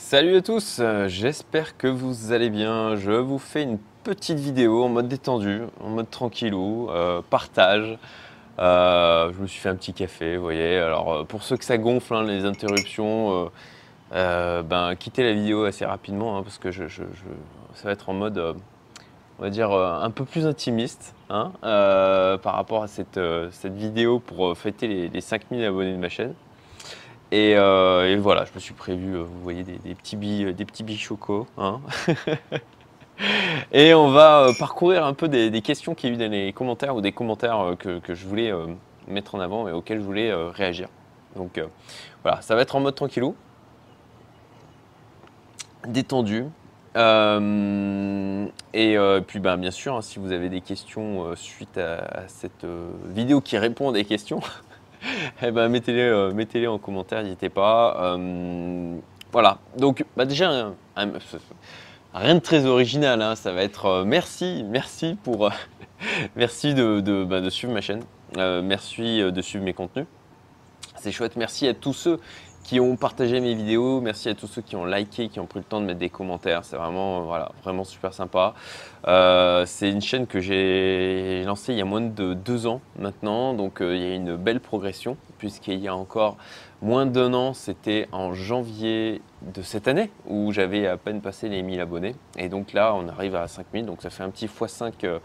Salut à tous, euh, j'espère que vous allez bien. Je vous fais une petite vidéo en mode détendu, en mode tranquillou, euh, partage. Euh, je me suis fait un petit café, vous voyez. Alors pour ceux que ça gonfle, hein, les interruptions, ben, quittez la vidéo assez rapidement hein, parce que ça va être en mode, on va dire, un peu plus intimiste hein, par rapport à cette, vidéo pour fêter les, les 5000 abonnés de ma chaîne. Et, euh, et voilà, je me suis prévu, euh, vous voyez, des, petits billes, des petits billes chocos. hein. et on va euh, parcourir un peu des, questions qu'il y a eu dans les commentaires ou des commentaires euh, que, je voulais euh, mettre en avant et auxquels je voulais euh, réagir. Donc euh, voilà, ça va être en mode tranquillou, détendu. Euh, et euh, puis ben, bien sûr, hein, si vous avez des questions euh, suite à, à cette euh, vidéo qui répond à des questions, eh ben, mettez-les euh, en commentaire, n'hésitez pas. Euh, voilà, donc bah, déjà, rien de très original, hein, ça va être euh, merci, merci pour, merci de, bah, de suivre ma chaîne, merci de suivre mes contenus. C'est chouette, merci à tous ceux qui ont partagé mes vidéos, merci à tous ceux qui ont liké, qui ont pris le temps de mettre des commentaires, c'est vraiment, euh, voilà, vraiment super sympa. Euh, c'est une chaîne que j'ai lancée il y a moins de deux ans maintenant, donc euh, il y a une belle progression, puisqu'il y a encore moins d'un an, c'était en janvier de cette année, où j'avais à peine passé les 1000 abonnés. Et donc là, on arrive à 5000, donc ça fait un petit x5 euh,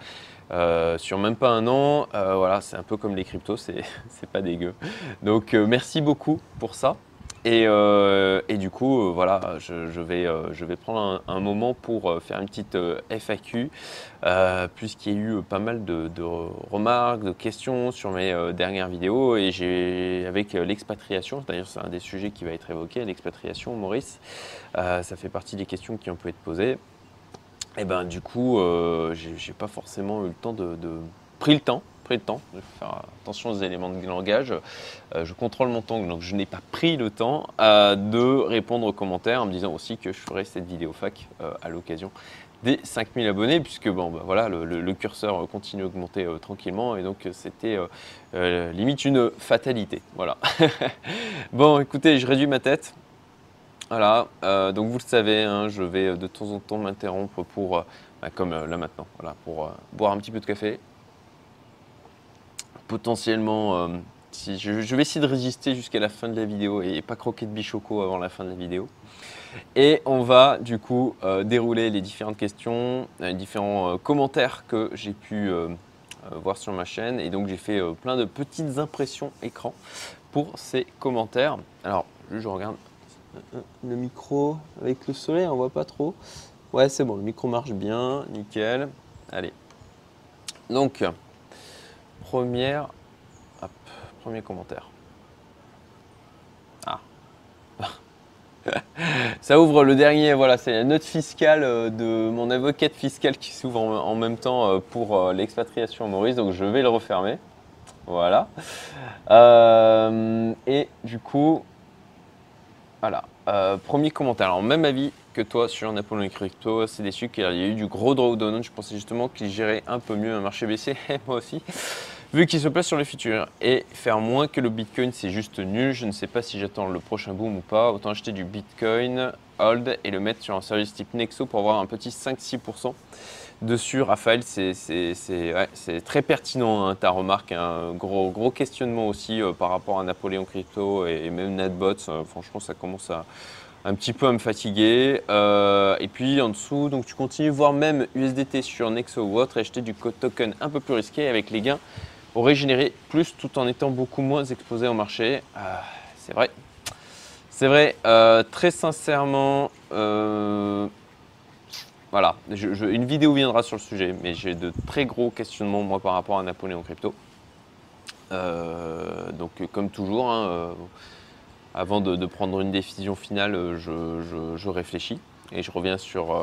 euh, sur même pas un an. Voilà, c'est un peu comme les cryptos, c'est pas dégueu. Donc merci beaucoup pour ça. Et, euh, et du coup, euh, voilà, je, vais, euh, je vais prendre un, moment pour faire une petite FAQ, puisqu'il y a eu pas mal de, remarques, de questions sur mes dernières vidéos. Et j'ai, avec l'expatriation, d'ailleurs, c'est un des sujets qui va être évoqué, l'expatriation, Maurice, ça fait partie des questions qui ont pu être posées. Et ben, du coup, j'ai pas forcément eu le temps de, de- pris le temps, pris le temps de faire attention aux éléments de langage. Euh, je contrôle mon temps, donc je n'ai pas pris le temps euh, de répondre aux commentaires en me disant aussi que je ferai cette vidéo fac euh, à l'occasion des 5000 abonnés, puisque bon, bah, voilà, le, curseur continue à augmenter euh, tranquillement, et donc c'était limite une fatalité. Voilà. bon, écoutez, je réduis ma tête. Voilà, donc vous le savez, hein, je vais de temps en temps m'interrompre pour, bah, comme là maintenant, voilà, pour boire un petit peu de café. Potentiellement, euh, je, vais essayer de résister jusqu'à la fin de la vidéo et pas croquer de bichoco avant la fin de la vidéo. Et on va du coup euh, dérouler les différentes questions, euh, les différents commentaires que j'ai pu voir sur ma chaîne. Et donc j'ai fait plein de petites impressions écran pour ces commentaires. Alors, je regarde le micro avec le soleil, on voit pas trop. Ouais, c'est bon, le micro marche bien, nickel. Allez. Donc, première, premier commentaire. Ah. Ça ouvre le dernier, voilà, c'est la note fiscale euh, de mon avocate fiscale qui s'ouvre en, même temps euh, pour euh, l'expatriation Maurice, donc je vais le refermer. Voilà. Et du coup, voilà. Premier commentaire. Alors, même avis que toi sur Napoléon Crypto. C'est déçu qu'il y a eu du gros drawdown. Je pensais justement qu'il gérait un peu mieux un marché baissier, et moi aussi, vu qu'il se place sur les futurs. Et faire moins que le Bitcoin, c'est juste nul. Je ne sais pas si j'attends le prochain boom ou pas. Autant acheter du Bitcoin, hold et le mettre sur un service type Nexo pour avoir un petit 5-6% dessus. Raphaël, c'est très pertinent hein, ta remarque. Un gros, gros questionnement aussi euh, par rapport à Napoléon Crypto et, même Natbots. Euh, franchement, ça commence à un petit peu à me fatiguer. Euh, et puis en dessous, donc tu continues, voire même USDT sur Nexo ou autre, et acheter du token un peu plus risqué avec les gains auraient généré plus tout en étant beaucoup moins exposé au marché. Ah, c'est vrai. C'est vrai, Euh, très sincèrement, euh, voilà, une vidéo viendra sur le sujet, mais j'ai de très gros questionnements moi par rapport à Napoléon Crypto. Euh, donc comme toujours, hein, avant de, prendre une décision finale, je, réfléchis et je reviens sur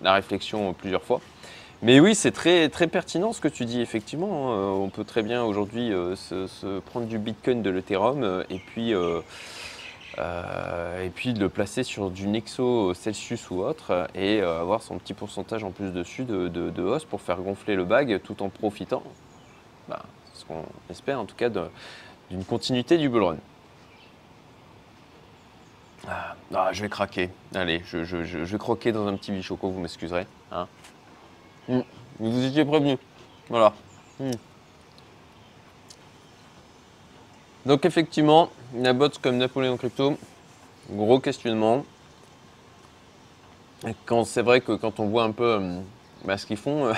la réflexion plusieurs fois. Mais oui, c'est très, très pertinent ce que tu dis, effectivement. hein. Euh, on peut très bien aujourd'hui euh, se, prendre du Bitcoin, de l'Ethereum euh, et puis et puis le placer sur du Nexo Celsius ou autre et avoir son petit pourcentage en plus dessus de, hausse pour faire gonfler le bag tout en profitant, bah, ce qu'on espère en tout cas, d'une continuité du bull run. Ah. Ah, je vais craquer. Allez, je, je, vais croquer dans un petit bichoco, vous m'excuserez. Hein. Hmm. Vous étiez prévenu. Voilà. Hmm. Donc effectivement, la botte comme Napoléon Crypto, gros questionnement. Quand c'est vrai que quand on voit un peu euh, bah, ce qu'ils font, euh,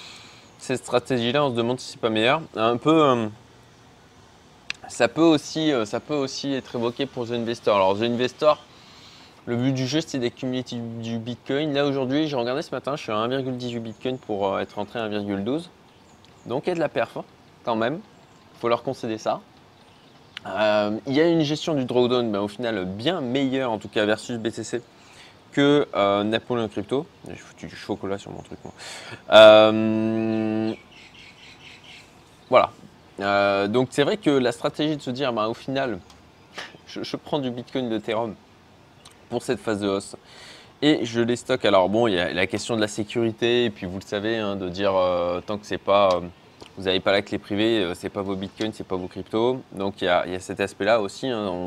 cette stratégie-là, on se demande si c'est pas meilleur. Un peu, euh, ça peut aussi, ça peut aussi être évoqué pour The Investor. Alors The Investor, le but du jeu, c'est d'accumuler du Bitcoin. Là aujourd'hui, j'ai regardé ce matin, je suis à 1,18 Bitcoin pour être rentré à 1,12. Donc il y a de la perf hein, quand même. Il faut leur concéder ça. il y a une gestion du drawdown, mais au final bien meilleure en tout cas versus BTC que euh, Napoléon Crypto. J'ai foutu du chocolat sur mon truc. Euh, voilà. Euh, donc c'est vrai que la stratégie de se dire, bah, au final, je, prends du Bitcoin de Ethereum pour cette phase de hausse et je les stocke. Alors bon, il y a la question de la sécurité et puis vous le savez, hein, de dire tant que c'est pas, vous n'avez pas la clé privée, c'est pas vos Bitcoins, c'est pas vos cryptos. Donc il y a, cet aspect-là aussi. Hein,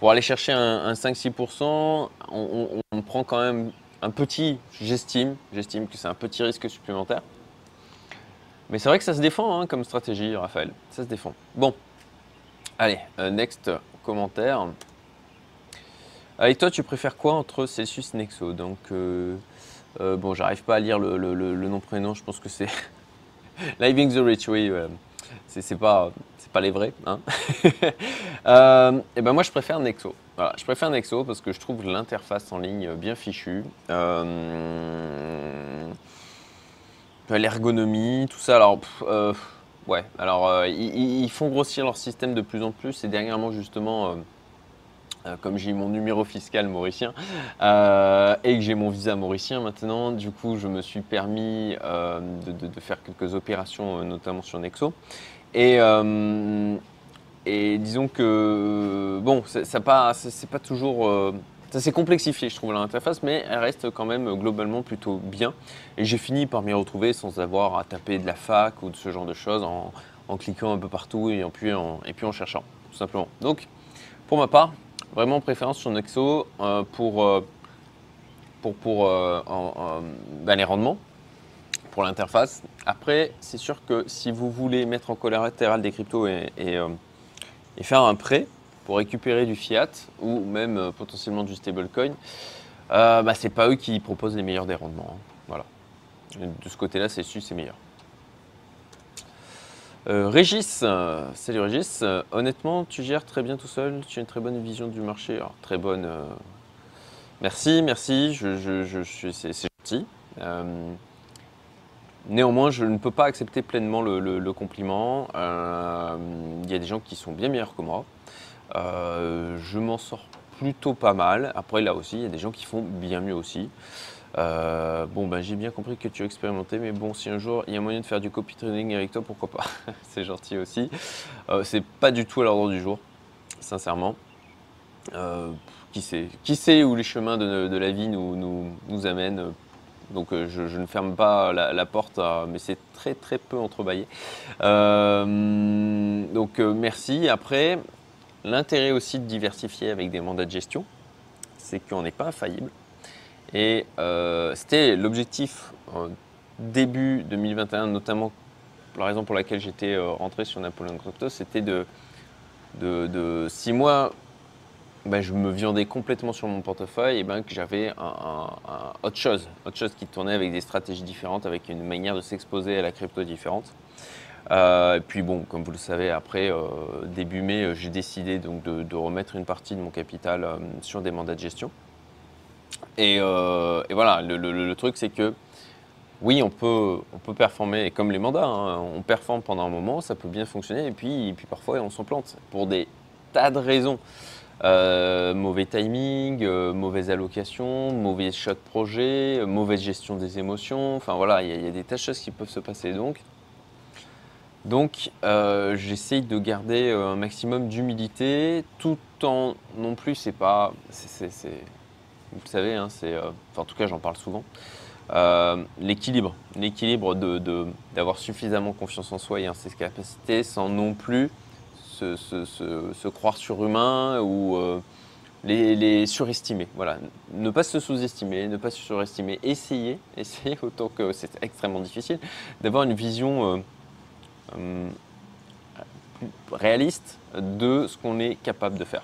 pour aller chercher un, 5-6%, on, prend quand même un petit, j'estime, j'estime que c'est un petit risque supplémentaire. Mais c'est vrai que ça se défend hein, comme stratégie, Raphaël. Ça se défend. Bon, allez, euh, next commentaire. Et toi, tu préfères quoi entre Celsius et Nexo Donc, euh, euh, bon, j'arrive pas à lire le, nom prénom. Je pense que c'est Living the Rich. Oui, c'est pas pas les vrais. Hein euh, et ben moi, je préfère Nexo. Voilà, je préfère Nexo parce que je trouve l'interface en ligne bien fichue. Euh, L'ergonomie, tout ça. Alors, euh, ouais. Alors, euh, ils, font grossir leur système de plus en plus. Et dernièrement, justement, comme j'ai mon numéro fiscal mauricien et que j'ai mon visa mauricien maintenant, du coup, je me suis permis de, de, faire quelques opérations, notamment sur Nexo. Et, euh, disons que, bon, ça c'est pas toujours. Euh, s'est complexifié, je trouve, l'interface, mais elle reste quand même globalement plutôt bien. Et j'ai fini par m'y retrouver sans avoir à taper de la fac ou de ce genre de choses en, cliquant un peu partout et, et puis en cherchant, tout simplement. Donc, pour ma part, vraiment préférence sur Nexo euh, pour, pour, pour ben, les rendements pour l'interface. Après, c'est sûr que si vous voulez mettre en collatéral des cryptos et, euh, et, faire un prêt pour récupérer du fiat ou même euh, potentiellement du stablecoin, euh, bah, c'est pas eux qui proposent les meilleurs des rendements. Hein. Voilà. De ce côté-là, c'est su, c'est meilleur. Régis, salut Régis. honnêtement, tu gères très bien tout seul. Tu as une très bonne vision du marché. Très bonne. Merci, merci. Je, je, je suis, c'est gentil. Néanmoins, je ne peux pas accepter pleinement le, compliment. Euh, il y a des gens qui sont bien meilleurs que moi. Euh, je m'en sors plutôt pas mal. Après, là aussi, il y a des gens qui font bien mieux aussi. Euh, bon, ben, j'ai bien compris que tu as expérimenté, mais bon, si un jour il y a moyen de faire du copy trading avec toi, pourquoi pas? C'est gentil aussi. c'est pas du tout à l'ordre du jour, sincèrement. qui, sait, qui sait où les chemins de, la vie nous, nous, amènent? Donc euh, je, ne ferme pas la, porte, euh, mais c'est très très peu entrebâillé. Euh, donc merci. Après, l'intérêt aussi de diversifier avec des mandats de gestion, c'est qu'on n'est pas infaillible. Et c'était l'objectif début 2021, notamment la raison pour laquelle j'étais rentré sur Napoléon Crypto, c'était de, de, de six mois ben, je me viandais complètement sur mon portefeuille et ben, que j'avais autre chose, autre chose qui tournait avec des stratégies différentes, avec une manière de s'exposer à la crypto différente. Euh, et puis bon, comme vous le savez, après euh, début mai, euh, j'ai décidé donc de, remettre une partie de mon capital sur des mandats de gestion. Et, voilà, le, truc c'est que oui, on peut, on peut performer comme les mandats, hein. on performe pendant un moment, ça peut bien fonctionner, et puis, et puis parfois on s'en plante pour des tas de raisons. Euh, mauvais timing, euh, mauvaise allocation, mauvais choix de projet, euh, mauvaise gestion des émotions. Enfin voilà, il y, a des tas de choses qui peuvent se passer donc. Donc j'essaye de garder un maximum d'humilité tout en non plus c'est pas vous savez hein, c'est en tout cas j'en parle souvent l'équilibre l'équilibre de d'avoir suffisamment confiance en soi et en ses capacités sans non plus se, croire surhumain ou, euh, les, surestimer. Voilà, ne pas se sous-estimer, ne pas se surestimer. Essayez, essayez autant que c'est extrêmement difficile, d'avoir une vision euh, euh, réaliste de ce qu'on est capable de faire.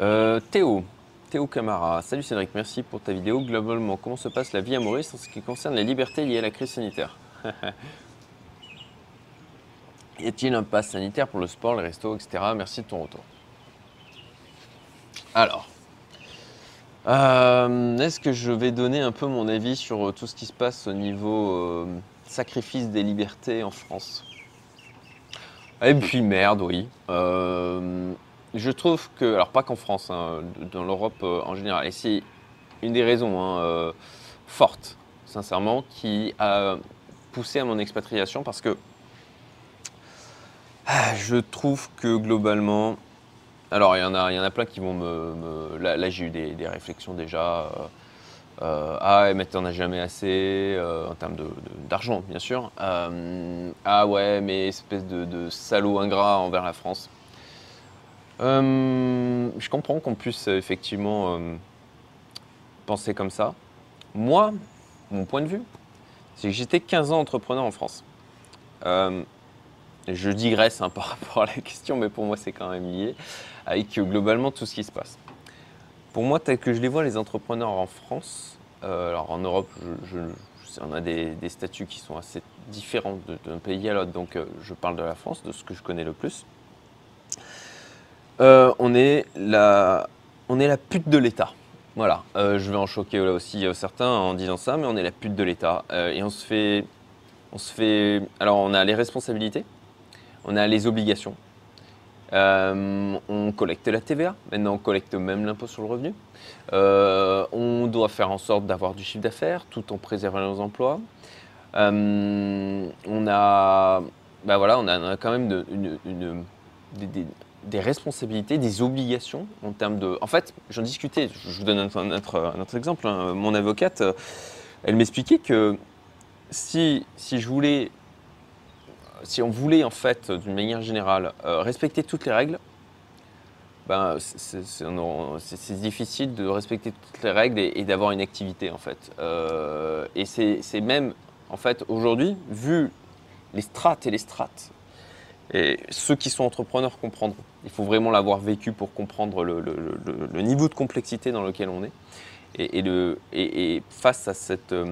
Euh, Théo, Théo Camara, salut Cédric, merci pour ta vidéo. Globalement, comment se passe la vie à Maurice en ce qui concerne les libertés liées à la crise sanitaire? Y a-t-il un pass sanitaire pour le sport, les restos, etc. Merci de ton retour. Alors, euh, est-ce que je vais donner un peu mon avis sur euh, tout ce qui se passe au niveau sacrifice des libertés en France? Et puis merde, oui. Je trouve que, alors pas qu'en France, hein, dans l'Europe en général, et c'est une des raisons hein, fortes, sincèrement, qui a poussé à mon expatriation parce que ah, je trouve que globalement, alors il y en a, y en a plein qui vont me, là, j'ai eu des, réflexions déjà. Euh, euh, ah mais t'en as jamais assez euh, en termes d'argent bien sûr. ah ouais mais espèce de, de, salaud ingrat envers la France. Je comprends qu'on puisse effectivement penser comme ça. Moi, mon point de vue, c'est que j'étais 15 ans entrepreneur en France je digresse hein, par rapport à la question, mais pour moi c'est quand même lié avec euh, globalement tout ce qui se passe. Pour moi, tel que je les vois, les entrepreneurs en France, euh, alors en Europe, on a des, statuts qui sont assez différents d'un pays à l'autre, donc euh, je parle de la France, de ce que je connais le plus. On, est la, on est la pute de l'État. Voilà, je vais en choquer là aussi certains en disant ça, mais on est la pute de l'État. et on se fait. On se fait. Alors, on a les responsabilités, on a les obligations. Euh, on collecte la TVA, maintenant on collecte même l'impôt sur le revenu. Euh, on doit faire en sorte d'avoir du chiffre d'affaires tout en préservant nos emplois. Euh, on, a, bah voilà, on, a, quand même des, responsabilités, des obligations en termes de. En fait, j'en discutais, je vous donne un, autre, exemple. Hein. Mon avocate, elle m'expliquait que si, si je voulais si on voulait en fait, d'une manière générale, euh, respecter toutes les règles, ben, c'est difficile de respecter toutes les règles et, d'avoir une activité en fait. Euh, et c'est même, en fait, aujourd'hui, vu les strates et les strates, et ceux qui sont entrepreneurs comprendront. Il faut vraiment l'avoir vécu pour comprendre le, niveau de complexité dans lequel on est. Et, face à cette... Euh,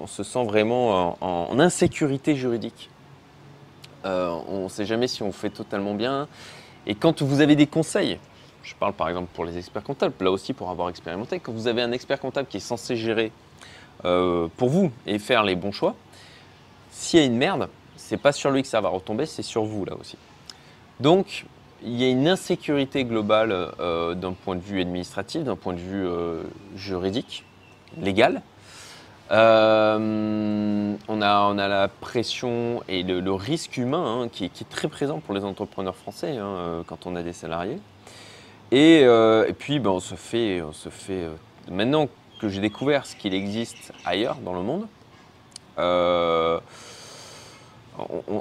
on se sent vraiment en insécurité juridique euh, on ne sait jamais si on fait totalement bien. Et quand vous avez des conseils, je parle par exemple pour les experts comptables, là aussi pour avoir expérimenté, quand vous avez un expert comptable qui est censé gérer euh, pour vous et faire les bons choix, s'il y a une merde, c'est pas sur lui que ça va retomber, c'est sur vous là aussi. Donc, il y a une insécurité globale euh, d'un point de vue administratif, d'un point de vue juridique, légal. Euh, on, a, on a la pression et le, risque humain hein, qui, est très présent pour les entrepreneurs français hein, euh, quand on a des salariés. Et, euh, puis ben, on se fait, on se fait maintenant que j'ai découvert ce qu'il existe ailleurs dans le monde,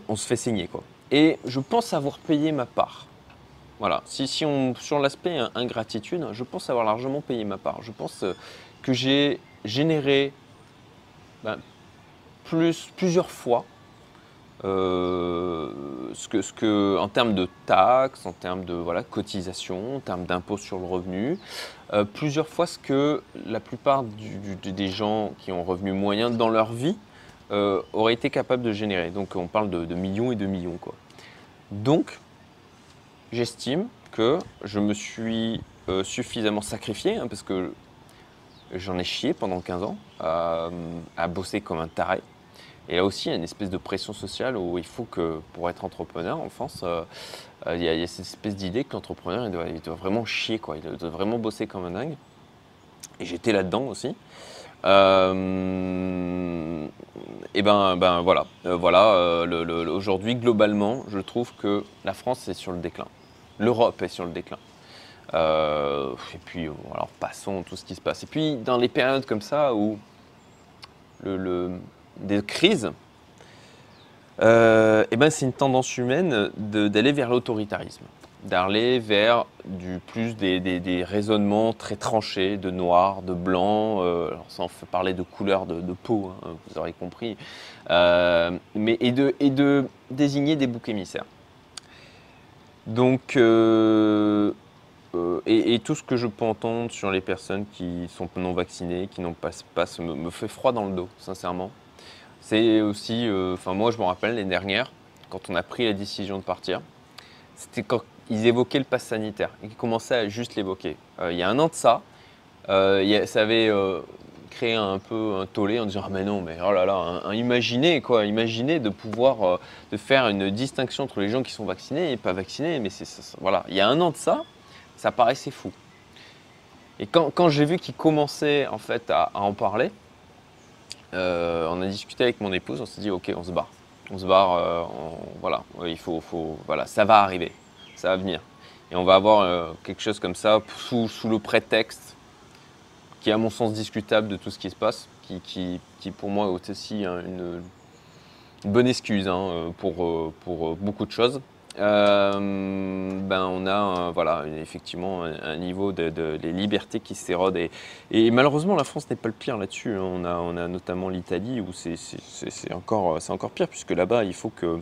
on, se fait saigner. Quoi. Et je pense avoir payé ma part. Voilà, si, on, sur l'aspect ingratitude, je pense avoir largement payé ma part. Je pense que j'ai généré ben, plus, plusieurs fois euh, ce, que, ce que, en termes de taxes, en termes de voilà, cotisation, en termes d'impôts sur le revenu, euh, plusieurs fois ce que la plupart des gens qui ont revenu moyen dans leur vie euh, auraient été capables de générer. Donc on parle de, millions et de millions. Quoi. Donc j'estime que je me suis suffisamment sacrifié, hein, parce que J'en ai chié pendant 15 ans à, bosser comme un taré. Et là aussi, il y a une espèce de pression sociale où il faut que, pour être entrepreneur en France, euh, euh, il, y a, cette espèce d'idée que l'entrepreneur, il doit, vraiment chier, quoi. Il doit vraiment bosser comme un dingue. Et j'étais là-dedans aussi. Euh, et ben, ben voilà, voilà aujourd'hui, globalement, je trouve que la France est sur le déclin. L'Europe est sur le déclin. Euh, et puis, alors passons tout ce qui se passe. Et puis, dans les périodes comme ça où des crises, euh, ben, c'est une tendance humaine d'aller vers l'autoritarisme, d'aller vers du plus des, raisonnements très tranchés, de noir, de blanc, euh, fait parler de couleur de, peau, hein, vous aurez compris, euh, mais, et, de, et de désigner des boucs émissaires. Donc, et, tout ce que je peux entendre sur les personnes qui sont non vaccinées, qui n'ont pas ce passe, me fait froid dans le dos, sincèrement. C'est aussi, euh, enfin moi je me rappelle l'année dernière, quand on a pris la décision de partir, c'était ils évoquaient le pass sanitaire qu'ils commençaient à juste l'évoquer. Euh, il y a un an de ça, euh, ça avait créé un peu un tollé en disant ah mais non mais oh là là, imaginez quoi, imaginez de pouvoir de faire une distinction entre les gens qui sont vaccinés et pas vaccinés, mais voilà, il y a un an de ça, ça paraissait fou. Et quand, j'ai vu qu'ils commençaient en fait à en parler, euh, on a discuté avec mon épouse, on s'est dit ok, on se barre. On se barre, euh, voilà, il faut, voilà, ça va arriver, ça va venir. Et on va avoir euh, quelque chose comme ça sous, le prétexte qui est à mon sens discutable de tout ce qui se passe, qui, qui, pour moi est aussi une, bonne excuse hein, pour, pour beaucoup de choses. Euh, ben on a voilà, effectivement un, niveau de, les libertés qui s'érodent. Et, malheureusement, la France n'est pas le pire là-dessus. Hein. On, a, on a notamment l'Italie où c'est encore, encore pire, puisque là-bas, il faut que.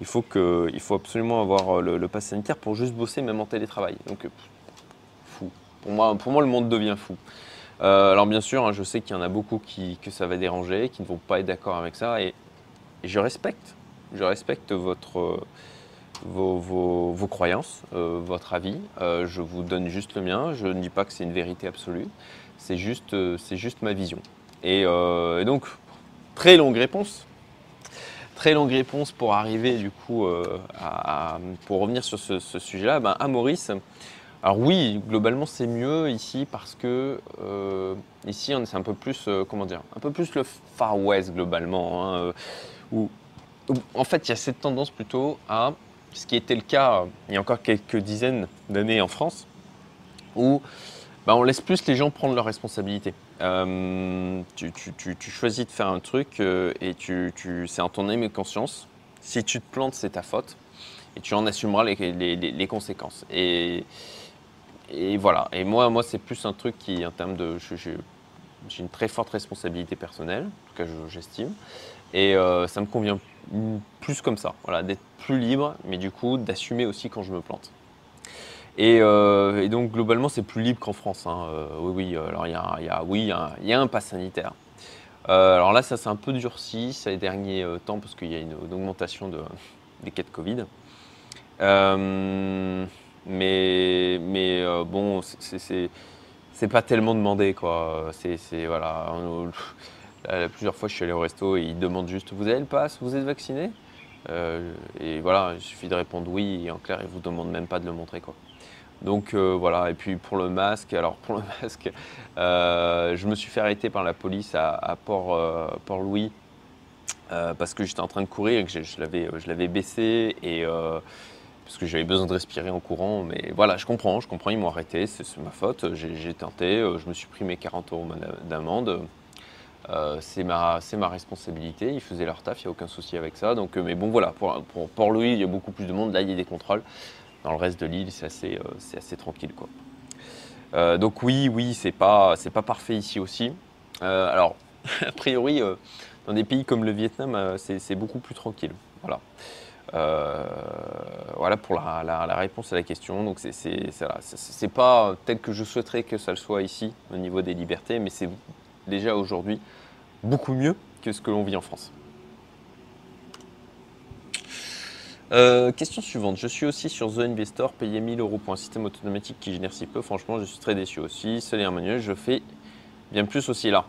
Il faut, que, il faut absolument avoir le, le pass sanitaire pour juste bosser, même en télétravail. Donc, fou. Pour moi, pour moi le monde devient fou. Euh, alors, bien sûr, hein, je sais qu'il y en a beaucoup qui, que ça va déranger, qui ne vont pas être d'accord avec ça. Et, je respecte. Je respecte votre vos, croyances, euh, votre avis. Euh, je vous donne juste le mien. Je ne dis pas que c'est une vérité absolue. C'est juste, euh, c'est juste ma vision. Et, donc, très longue réponse. Très longue réponse pour arriver du coup à, pour revenir sur ce, sujet-là. Ben, à Maurice, alors oui, globalement c'est mieux ici parce que ici c'est un peu plus comment dire, un peu plus le Far West globalement, hein, où, en fait il y a cette tendance plutôt à ce qui était le cas euh, il y a encore quelques dizaines d'années en France, où bah, on laisse plus les gens prendre leurs responsabilités. Euh, tu, choisis de faire un truc euh, et tu, c'est en ton âme et conscience. Si tu te plantes, c'est ta faute et tu en assumeras les, conséquences. Et, voilà. Et moi, moi c'est plus un truc qui, en termes de. J'ai une très forte responsabilité personnelle, en tout cas, j'estime. Et ça me convient plus comme ça, voilà, d'être plus libre, mais du coup d'assumer aussi quand je me plante. Et, euh, donc globalement c'est plus libre qu'en France. Hein. Euh, oui, oui, alors il y a, oui, il y a, un pass sanitaire. Euh, alors là ça s'est un peu durci ces derniers temps parce qu'il y a une, augmentation de, des cas de Covid. mais mais bon, c'est pas tellement demandé quoi. C'est voilà. Euh, plusieurs fois, je suis allé au resto et ils demandent juste Vous avez le pass? Vous êtes vacciné? Euh, Et voilà, il suffit de répondre oui. Et en clair, ils vous demandent même pas de le montrer. Quoi. Donc euh, voilà, et puis pour le masque, alors pour le masque, je me suis fait arrêter par la police à, Port, Port-Louis parce que j'étais en train de courir et que je, je l'avais baissé et parce que j'avais besoin de respirer en courant. Mais voilà, je comprends, je comprends, ils m'ont arrêté, c'est ma faute, j'ai tenté, je me suis pris mes 40 euros d'amende. Euh, c'est ma, ma, responsabilité. Ils faisaient leur taf, il n'y a aucun souci avec ça. Donc, euh, mais bon, voilà, pour Port-Louis, il y a beaucoup plus de monde. Là, il y a des contrôles. Dans le reste de l'île, c'est assez, euh, assez, tranquille. Quoi. donc, oui, oui, c'est pas, pas parfait ici aussi. alors, a priori, dans des pays comme le Vietnam, c'est beaucoup plus tranquille. Voilà. voilà pour la, la, réponse à la question. Donc c'est pas tel que je souhaiterais que ça le soit ici au niveau des libertés, mais c'est déjà aujourd'hui beaucoup mieux que ce que l'on vit en France. Euh, question suivante. Je suis aussi sur The Investor, payé 1000 euros pour un système automatique qui génère si peu. Franchement, je suis très déçu aussi. un manuel, je fais bien plus aussi là.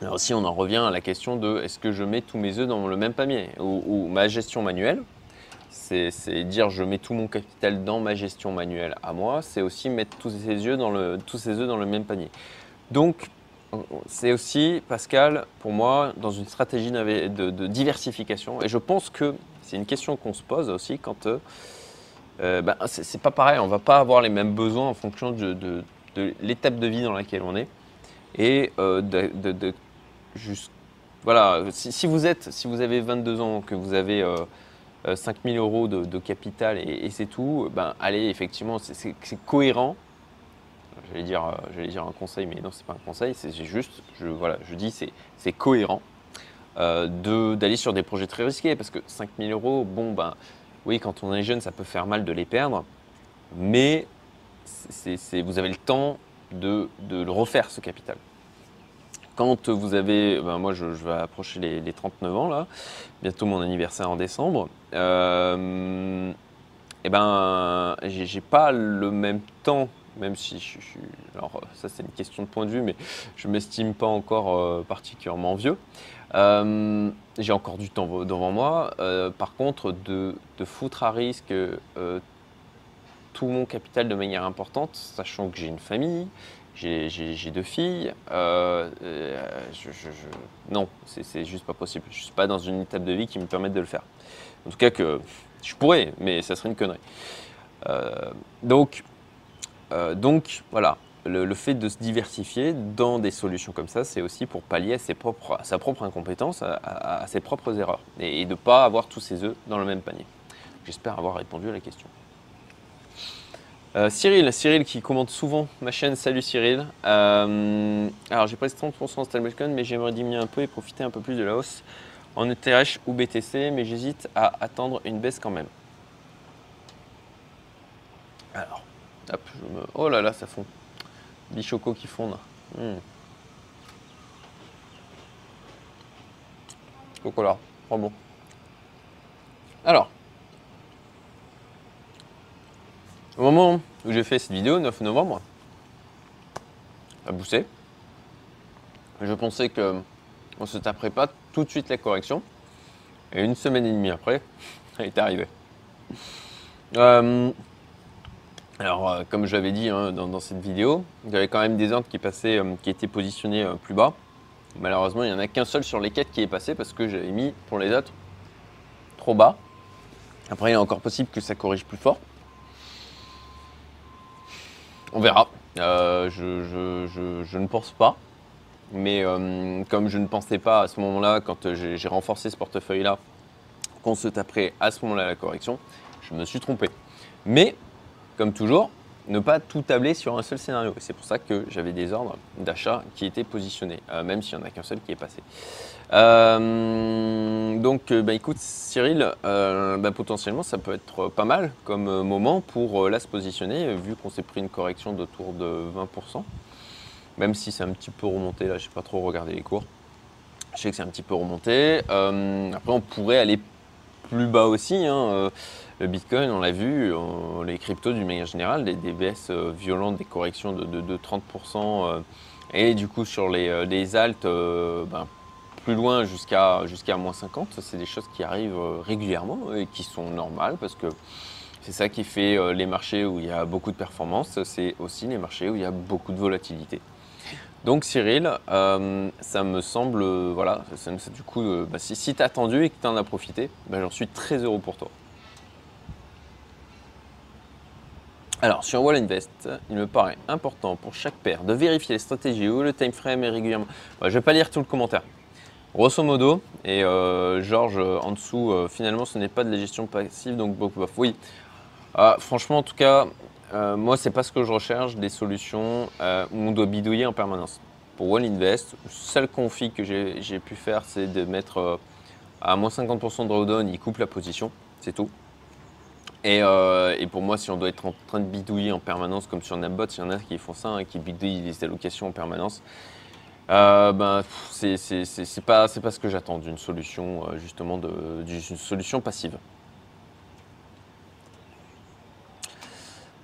Alors aussi, on en revient à la question de est-ce que je mets tous mes œufs dans le même panier ou, ma gestion manuelle c'est dire je mets tout mon capital dans ma gestion manuelle à moi, c'est aussi mettre tous ses, œufs dans le, tous œufs dans le même panier. Donc, c'est aussi, Pascal, pour moi, dans une stratégie de, diversification. Et je pense que c'est une question qu'on se pose aussi quand euh, euh ben, c'est pas pareil. On va pas avoir les mêmes besoins en fonction de, l'étape de vie dans laquelle on est et euh, de, juste voilà, si, vous êtes, si vous avez 22 ans, que vous avez 5000 euros de, capital et, c'est tout, ben allez, effectivement, c'est cohérent. J'allais dire, dire un conseil, mais non, c'est pas un conseil, c'est juste, je, voilà, je dis, c'est cohérent d'aller sur des projets très risqués parce que 5000 euros, bon, ben oui, quand on est jeune, ça peut faire mal de les perdre, mais vous avez le temps de, le refaire, ce capital. Quand vous avez, ben moi je, vais approcher les, 39 ans là, bientôt mon anniversaire en décembre, euh, eh ben j'ai pas le même temps, même si je, suis, alors ça c'est une question de point de vue, mais je m'estime pas encore euh, particulièrement vieux. Euh, j'ai encore du temps devant moi. Euh, par contre, de, foutre à risque euh, tout mon capital de manière importante, sachant que j'ai une famille, j'ai deux filles, non, c'est juste pas possible. Je suis pas dans une étape de vie qui me permette de le faire. En tout cas que je pourrais, mais ça serait une connerie. donc, donc voilà, le, fait de se diversifier dans des solutions comme ça, c'est aussi pour pallier à, sa propre incompétence, à, ses propres erreurs, et, de ne pas avoir tous ses œufs dans le même panier. J'espère avoir répondu à la question. Euh, Cyril, Cyril qui commente souvent ma chaîne. Salut Cyril. Euh, alors j'ai presque 30% en stablecoin, mais j'aimerais diminuer un peu et profiter un peu plus de la hausse en ETH ou BTC, mais j'hésite à attendre une baisse quand même. Alors, hop, oh là là, ça fond. Bichoco qui fondent. Mmh. Chocolat, trop bon. Alors, au moment où j'ai fait cette vidéo, 9 novembre, à bousser, je pensais que on se taperait pas tout de suite la correction. Et une semaine et demie après, elle est arrivée. Euh, alors, euh, comme je l'avais dit hein, dans, cette vidéo, il y avait quand même des ordres qui passaient, euh, qui étaient positionnés euh, plus bas. Malheureusement, il n'y en a qu'un seul sur les quêtes qui est passé parce que j'avais mis pour les autres trop bas. Après, il est encore possible que ça corrige plus fort. On verra. je, ne pense pas. Mais comme je ne pensais pas à ce moment-là, quand j'ai renforcé ce portefeuille-là, qu'on se taperait à ce moment-là la correction, je me suis trompé. Mais comme toujours, ne pas tout tabler sur un seul scénario. C'est pour ça que j'avais des ordres d'achat qui étaient positionnés, euh, même s'il n'y en a qu'un seul qui est passé. Euh, donc, euh, bah, écoute, Cyril, bah, potentiellement, ça peut être pas mal comme moment pour là se positionner, vu qu'on s'est pris une correction d'autour de 20%. Même si c'est un petit peu remonté, là, je n'ai pas trop regardé les cours. Je sais que c'est un petit peu remonté. après, on pourrait aller plus bas aussi. Hein, le Bitcoin, on l'a vu, les cryptos d'une manière générale, des, baisses euh, violentes, des corrections de, 30%, euh, et du coup sur les, euh, altes, ben, plus loin jusqu'à moins 50, c'est des choses qui arrivent régulièrement et qui sont normales parce que c'est ça qui fait les marchés où il y a beaucoup de performance, c'est aussi les marchés où il y a beaucoup de volatilité. Donc Cyril, ça me semble, voilà, du coup, bah, si, si tu as attendu et que tu en as profité, bah, j'en suis très heureux pour toi. Alors, sur Wall Invest, il me paraît important pour chaque paire de vérifier les stratégies ou le time frame régulièrement. je ne vais pas lire tout le commentaire. Grosso modo, et euh, Georges en dessous, euh, finalement, ce n'est pas de la gestion passive, donc beaucoup bof. Oui, ah, franchement, en tout cas, euh, moi, c'est pas ce que je recherche, des solutions où on doit bidouiller en permanence. Pour Wall Invest, seul config que j'ai pu faire, c'est de mettre à moins 50% de drawdown, il coupe la position, c'est tout. Euh, et, pour moi, si on doit être en train de bidouiller en permanence, comme sur Napbot, il y en a qui font ça, hein, qui bidouillent les allocations en permanence, euh, ben, c'est pas, pas ce que j'attends d'une solution, euh, justement, d'une solution passive.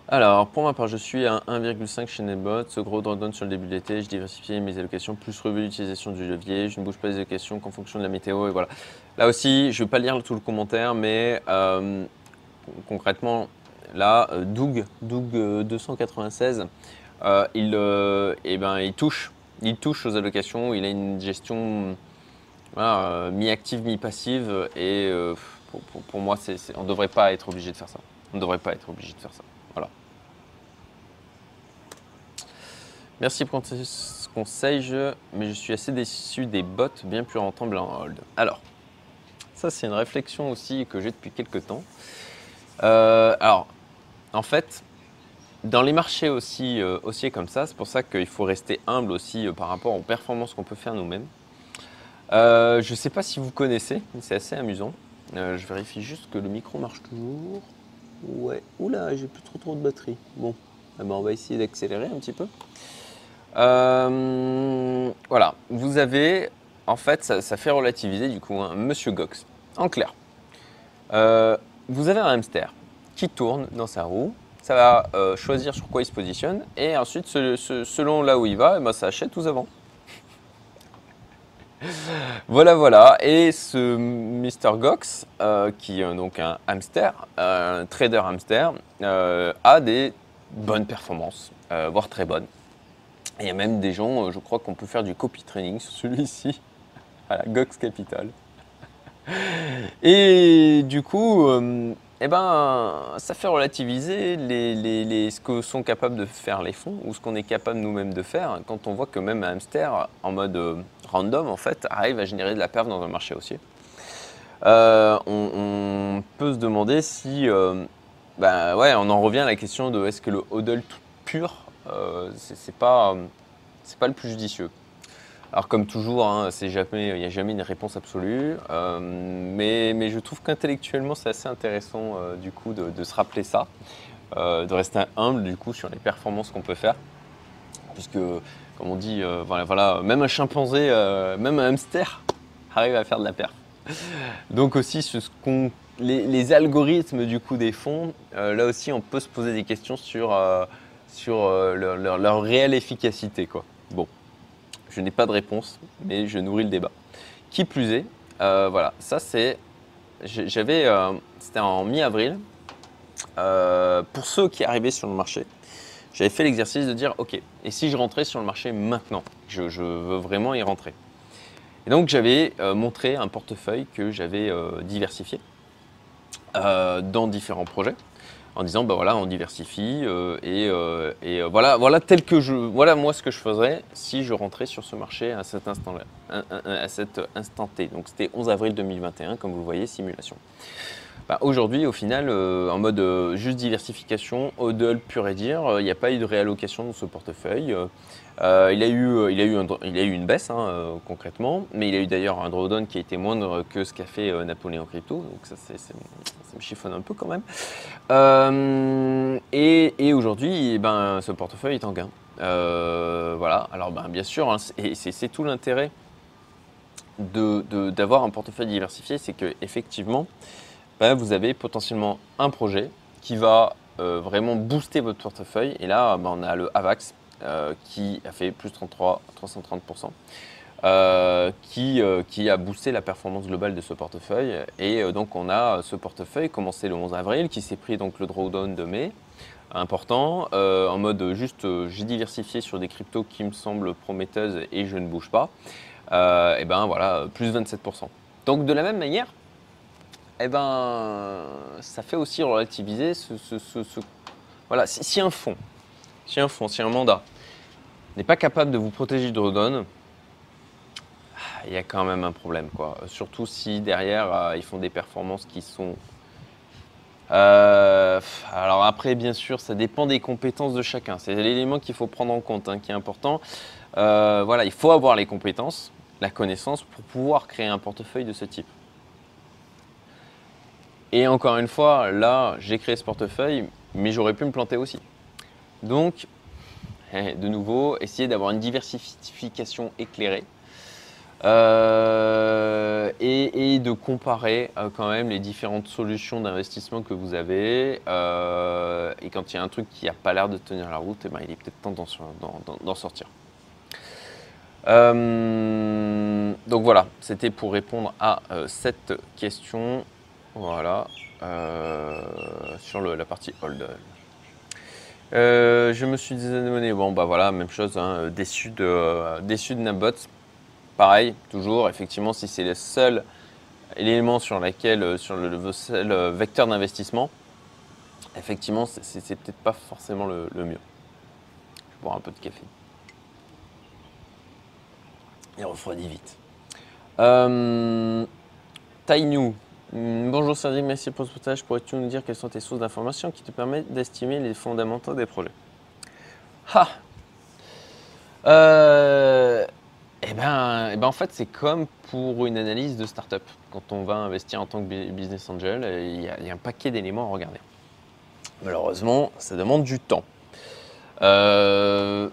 Alors, pour ma part, je suis à 1,5 chez Netbot. Ce gros drawdown sur le début de l'été, je diversifie mes allocations, plus revue d'utilisation du levier. Je ne bouge pas les allocations qu'en fonction de la météo. Et voilà. Là aussi, je ne vais pas lire tout le commentaire, mais concrètement, là, euh, Doug, Doug 296, euh, euh, il, eh ben, il, touche, il touche aux allocations, il a une gestion mi-active, mi-passive, et pour, moi, on ne devrait pas être obligé de faire ça. On ne devrait pas être obligé de faire ça. Voilà. Merci conseil, je- mais je suis assez déçu des bots bien plus rentables en hold. Alors, ça c'est une réflexion aussi que j'ai depuis quelques temps. Euh, alors, en fait, dans les marchés aussi euh, haussiers comme ça, c'est pour ça qu'il faut rester humble aussi euh, par rapport aux performances qu'on peut faire nous-mêmes. Je ne sais pas si vous connaissez, c'est assez amusant. Je vérifie juste que le micro marche toujours. Ouais, oula, j'ai plus trop trop de batterie. Bon, ben, on va essayer d'accélérer un petit peu. Voilà, vous avez, en fait, ça, fait relativiser du coup, un Monsieur Gox. En clair, vous avez un hamster qui tourne dans sa roue, ça va euh, choisir sur quoi il se positionne, et ensuite, se- se- selon là où il va, eh ben, ça achète tous avant. Voilà, voilà. Et ce Mr. Gox, euh, qui est donc un hamster, un trader hamster, euh, a des bonnes performances, euh, voire très bonnes. Il y a même des gens, euh, je crois qu'on peut faire du copy training sur celui-ci, à la Gox Capital. Et du coup, euh, eh ben, ça fait relativiser ce que sont capables de faire les fonds ou ce qu'on est capable nous-mêmes de faire quand on voit que même un hamster en mode euh, random en fait arrive à générer de la perf dans un marché haussier. Euh, on, peut se demander si, ben ouais, on en revient à la question de est-ce que le hodl tout pur, euh, c'est pas, pas le plus judicieux. Alors comme toujours, hein, c'est jamais, il n'y a jamais une réponse absolue, euh, mais, mais je trouve qu'intellectuellement c'est assez intéressant euh, du coup de, se rappeler ça, euh, de rester humble du coup sur les performances qu'on peut faire, puisque comme on dit, voilà, voilà, même un chimpanzé, même un hamster arrive à faire de la perf. Donc aussi ce qu'on- les, algorithmes du coup des fonds, là aussi on peut se poser des questions sur, sur leur, leur- leur réelle efficacité quoi. Bon. Je n'ai pas de réponse, mais je nourris le débat. Qui plus est, euh, voilà, ça c'est. J'avais. euh, C'était en mi-avril. Euh, pour ceux qui arrivaient sur le marché, j'avais fait l'exercice de dire ok, et si je rentrais sur le marché maintenant? Je, veux vraiment y rentrer. Et donc j'avais montré un portefeuille que j'avais diversifié dans différents projets en disant bah voilà on diversifie euh, et, euh, euh, voilà voilà tel que je voilà moi ce que je ferais si je rentrais sur ce marché à cet instant là à cet instant T donc c'était 11 avril 2021 comme vous le voyez simulation Bah, aujourd'hui au final euh, en mode euh, juste diversification hodl pur et dire euh, il n'y a pas eu de réallocation dans ce portefeuille il, a eu, il, a eu il a eu une baisse hein, concrètement, mais il a eu d'ailleurs un drawdown qui a été moindre que ce qu'a fait Napoléon Crypto, donc ça, ça me chiffonne un peu quand même. Et aujourd'hui, eh ben, ce portefeuille est en gain. Voilà, alors ben, bien sûr, hein, c'est- tout l'intérêt de- de- d'avoir un portefeuille diversifié, c'est que effectivement, ben, vous avez potentiellement un projet qui va euh, vraiment booster votre portefeuille. Et là, ben, on a le AVAX euh, qui a fait plus 33, 330%, euh, qui, a boosté la performance globale de ce portefeuille. Et donc on a ce portefeuille commencé le 11 avril, qui s'est pris donc le drawdown de mai, important, en mode juste j'ai diversifié sur des cryptos qui me semblent prometteuses et je ne bouge pas. Et ben voilà, plus 27%. Donc de la même manière, eh ben, ça fait aussi relativiser ce, voilà, si, un fonds, si un fonds, si un mandat n'est pas capable de vous protéger du drawdown, ah, il y a quand même un problème, quoi. Surtout si derrière euh, ils font des performances qui sont. Euh, alors après, bien sûr, ça dépend des compétences de chacun. C'est l'élément qu'il faut prendre en compte, hein, qui est important. Euh, voilà, il faut avoir les compétences, la connaissance pour pouvoir créer un portefeuille de ce type. Et encore une fois, là, j'ai créé ce portefeuille, mais j'aurais pu me planter aussi. Donc, de nouveau, essayez d'avoir une diversification éclairée euh, et, de comparer euh, quand même les différentes solutions d'investissement que vous avez. euh, et quand il y a un truc qui n'a pas l'air de tenir la route, eh ben, il est peut-être temps d'en sortir. Donc voilà, c'était pour répondre à cette question. Voilà, euh, sur la partie hold. Euh, je me suis désabonné. Bon, bah voilà, même chose, hein, déçu, de, euh, Nabot. Pareil, toujours, effectivement, si c'est le seul élément sur lequel, euh, sur le, seul vecteur d'investissement, effectivement, c'est- peut-être pas forcément le, mieux. Je vais boire un peu de café. Il refroidit vite. Euh, Tainu. Hmm, Bonjour Cédric, merci pour ce partage. Pourrais-tu nous dire quelles sont tes sources d'informations qui te permettent d'estimer les fondamentaux des projets? Ha euh, eh ben, eh ben, en fait, c'est comme pour une analyse de start-up. Quand on va investir en tant que business angel, il y, a, il y a un paquet d'éléments à regarder. Malheureusement, ça demande du temps. Euh,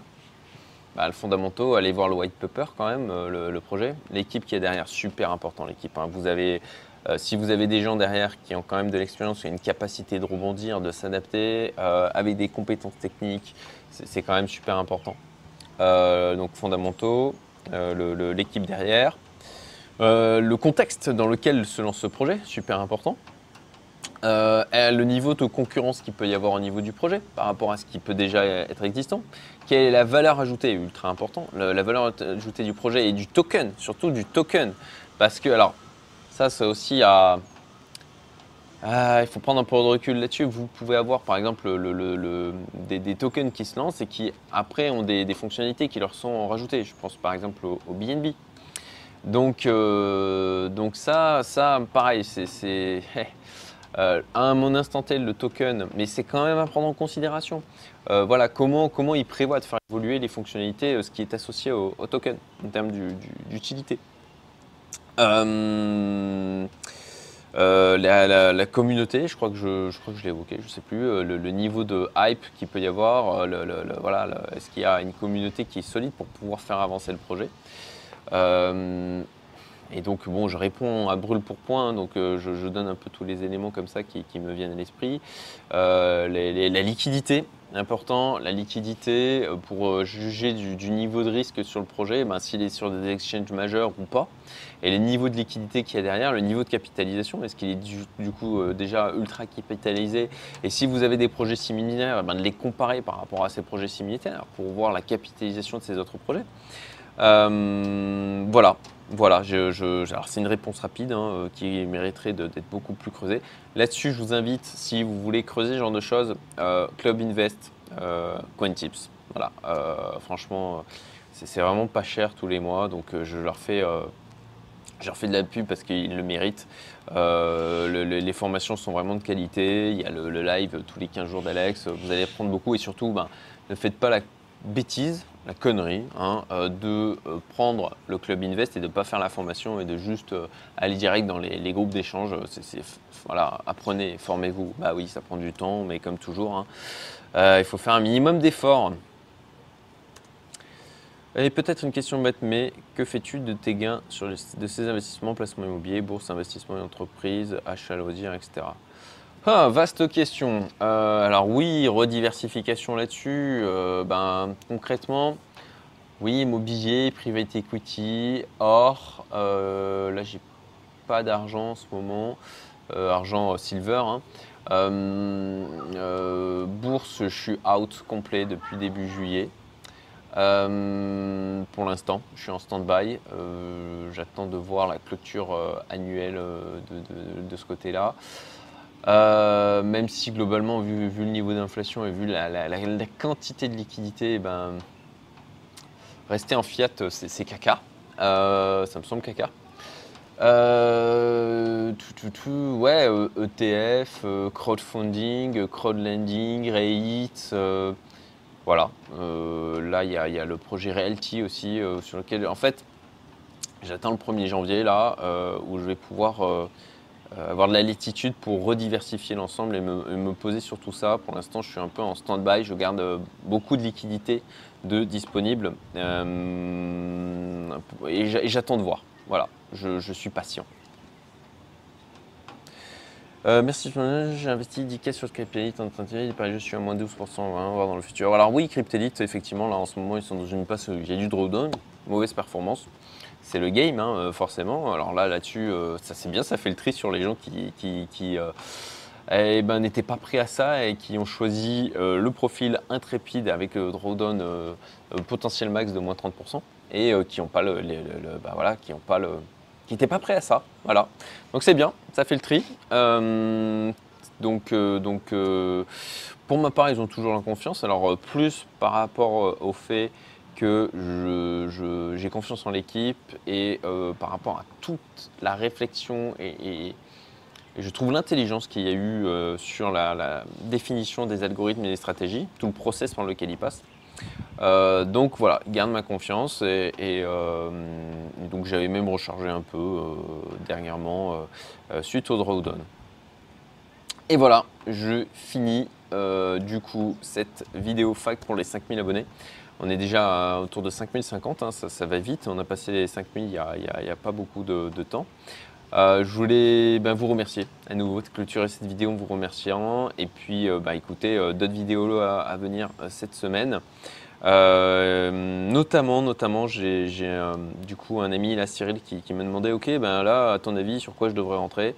bah, le fondamentaux, allez voir le white paper quand même, euh, le, projet. L'équipe qui est derrière, super important l'équipe. hein. Vous avez, euh, si vous avez des gens derrière qui ont quand même de l'expérience, ont une capacité de rebondir, de s'adapter, euh, avec des compétences techniques, c'est quand même super important. Euh, donc fondamentaux, l'équipe derrière. Le contexte dans lequel se lance ce projet, super important. Et le niveau de concurrence qu'il peut y avoir au niveau du projet par rapport à ce qui peut déjà être existant. Quelle est la valeur ajoutée Ultra important. La valeur ajoutée du projet et du token, surtout du token. Parce que, alors, ça, c'est aussi à. Il faut prendre un peu de recul là-dessus. Vous pouvez avoir par exemple le- le- le- des, tokens qui se lancent et qui après ont des, fonctionnalités qui leur sont rajoutées. Je pense par exemple au, BNB. Donc, euh, donc ça, ça, pareil, c'est, euh, à mon instant T le token, mais c'est quand même à prendre en considération. Euh, voilà, comment, comment il prévoit de faire évoluer les fonctionnalités, ce qui est associé au, token en termes du- du- d'utilité. Euh, euh, la, communauté, je crois que je, je, crois que je l'ai évoqué, je sais plus, euh, le, niveau de hype qu'il peut y avoir, voilà, est-ce qu'il y a une communauté qui est solide pour pouvoir faire avancer le projet? Et donc, bon, je réponds à brûle pour point, donc euh, je, donne un peu tous les éléments comme ça qui, me viennent à l'esprit. Euh, la liquidité, important, la liquidité euh, pour juger du, niveau de risque sur le projet, ben, s'il est sur des exchanges majeurs ou pas, et les niveaux de liquidité qu'il y a derrière, le niveau de capitalisation, est-ce qu'il est du, coup déjà ultra capitalisé, et si vous avez des projets similaires, eh ben, de les comparer par rapport à ces projets similaires pour voir la capitalisation de ces autres projets. Voilà, voilà. Je, je- alors c'est une réponse rapide hein, euh, qui mériterait d'être beaucoup plus creusée. Là-dessus, je vous invite, si vous voulez creuser ce genre de choses, euh, Club Invest, euh, CoinTips. Voilà, euh, franchement, c'est vraiment pas cher tous les mois, donc je leur fais. de la pub parce qu'ils le méritent. Le- le- les formations sont vraiment de qualité. Il y a le, le live tous les 15 jours d'Alex. Vous allez apprendre beaucoup et surtout, ben, ne faites pas la bêtise, la connerie, hein, euh, de euh, prendre le club Invest et de ne pas faire la formation et de juste euh, aller direct dans les, groupes d'échange. Voilà, apprenez, formez-vous. Bah oui, ça prend du temps, mais comme toujours, hein, il faut faire un minimum d'efforts. Et peut-être une question bête, mais que fais-tu de tes gains sur de ces investissements, placements immobiliers, bourse, investissement et entreprise, achat, loisirs, etc. Ah, vaste question. Euh, alors oui, rediversification là-dessus. euh, ben, concrètement, oui, immobilier, private equity, or. euh, là, j'ai pas d'argent en ce moment. Euh, argent silver. hein. Bourse, je suis out complet depuis début juillet. Pour l'instant, je suis en stand-by. J'attends de voir la clôture annuelle de ce côté-là. Euh, même si globalement, vu, le niveau d'inflation et vu la, quantité de liquidité, eh ben, rester en fiat, c'est c'est caca. Euh, ça me semble caca. Euh, tout, tout, tout, ouais, euh, ETF, euh, crowdfunding, euh, crowdlending, REIT, euh, voilà. Euh, là, il y, y a le projet Realty aussi, euh, sur lequel, en fait, j'attends le 1er janvier, là, euh, où je vais pouvoir euh, euh, avoir de la latitude pour rediversifier l'ensemble et me, poser sur tout ça. Pour l'instant, je suis un peu en stand-by, je garde euh, beaucoup de liquidités de disponibles euh, et j'a- et j'attends de voir. Voilà, je, suis patient. Euh, merci, j'ai investi 10K sur Cryptelite en train de je suis à moins 12%, on va voir dans le futur. Alors oui, Cryptelite, effectivement, là en ce moment, ils sont dans une passe où il y a du drawdown, mauvaise performance. C'est le game, hein, euh, forcément. Alors là, là-dessus, euh, ça c'est bien, ça fait le tri sur les gens qui, euh, eh ben, n'étaient pas prêts à ça et qui ont choisi le profil intrépide avec le drawdown potentiel max de moins 30% et qui n'ont pas le, bah, voilà, qui ont pas le, qui n'étaient pas prêts à ça. Voilà. Donc c'est bien, ça fait le tri. Donc, donc pour ma part, ils ont toujours la confiance. Alors plus par rapport au fait que j'ai confiance en l'équipe et par rapport à toute la réflexion et, je trouve l'intelligence qu'il y a eu sur la, définition des algorithmes et des stratégies, tout le process par lequel ils passent. Euh, donc voilà, garde ma confiance et, euh, donc j'avais même rechargé un peu euh, dernièrement suite au drawdown. Et voilà, je finis du coup cette vidéo fac pour les 5000 abonnés. On est déjà autour de 5050, hein, ça, va vite, on a passé les 5000 il n'y a, pas beaucoup de, temps. je voulais ben, vous remercier à nouveau de clôturer cette vidéo en vous remerciant. Et puis, bah, écoutez, d'autres vidéos à, venir cette semaine. Euh, notamment, notamment, j'ai du coup un ami, là, Cyril, qui, m'a demandé, ok, ben là, à ton avis, sur quoi je devrais rentrer?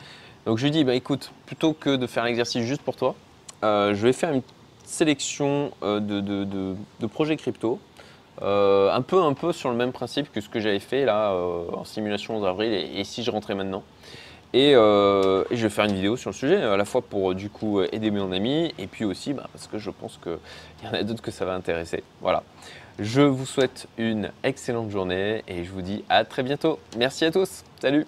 Donc je lui dis, bah écoute, plutôt que de faire l'exercice juste pour toi, euh, je vais faire une sélection euh, de, projets crypto, un peu, un peu sur le même principe que ce que j'avais fait là en simulation en avril. et, si je rentrais maintenant euh, et, je vais faire une vidéo sur le sujet, à la fois pour du coup aider mon ami, et puis aussi bah, parce que je pense qu'il y en a d'autres que ça va intéresser. Voilà. Je vous souhaite une excellente journée et je vous dis à très bientôt. Merci à tous. Salut